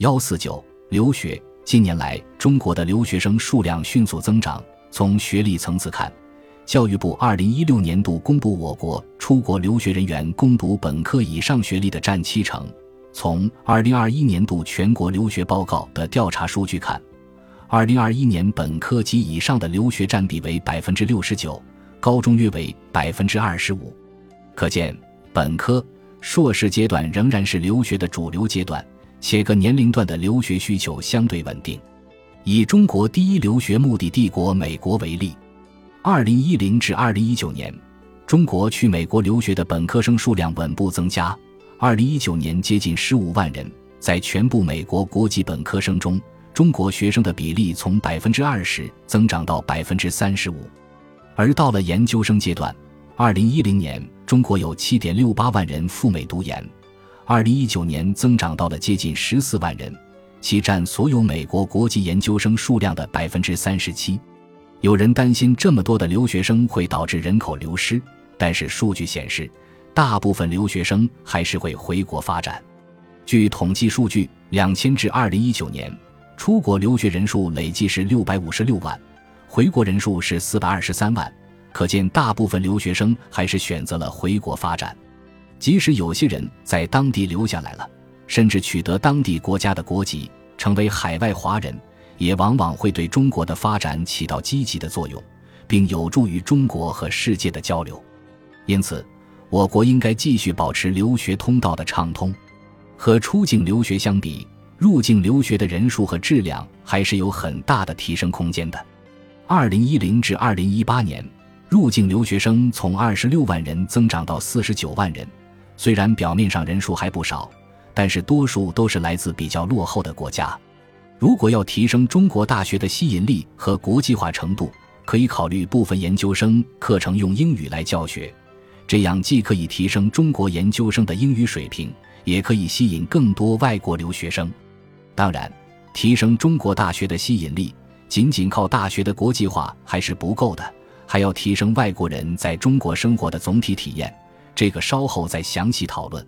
幺四九留学，近年来中国的留学生数量迅速增长。从学历层次看，教育部二零一六年度公布我国出国留学人员攻读本科以上学历的占七成。从二零二一年度全国留学报告的调查数据看，二零二一年本科及以上的留学占比为百分之六十九，高中约为百分之二十五。可见，本科、硕士阶段仍然是留学的主流阶段，且各年龄段的留学需求相对稳定。以中国第一留学目的地国美国为例，二零一零至二零一九年，中国去美国留学的本科生数量稳步增加。二零一九年接近十五万人，在全部美国国际本科生中，中国学生的比例从百分之二十增长到百分之三十五。而到了研究生阶段，二零一零年中国有七点六八万人赴美读研，二零一九年增长到了接近十四万人，其占所有美国国际研究生数量的百分之三十七。有人担心这么多的留学生会导致人口流失，但是数据显示。大部分留学生还是会回国发展。据统计数据，两千至二零一九年，出国留学人数累计是六百五十六万，回国人数是四百二十三万。可见，大部分留学生还是选择了回国发展。即使有些人在当地留下来了，甚至取得当地国家的国籍，成为海外华人，也往往会对中国的发展起到积极的作用，并有助于中国和世界的交流。因此。我国应该继续保持留学通道的畅通，和出境留学相比，入境留学的人数和质量还是有很大的提升空间的。二零一零至二零一八年，入境留学生从二十六万人增长到四十九万人，虽然表面上人数还不少，但是多数都是来自比较落后的国家。如果要提升中国大学的吸引力和国际化程度，可以考虑部分研究生课程用英语来教学。这样既可以提升中国研究生的英语水平，也可以吸引更多外国留学生。当然，提升中国大学的吸引力，仅仅靠大学的国际化还是不够的，还要提升外国人在中国生活的总体体验。这个稍后再详细讨论。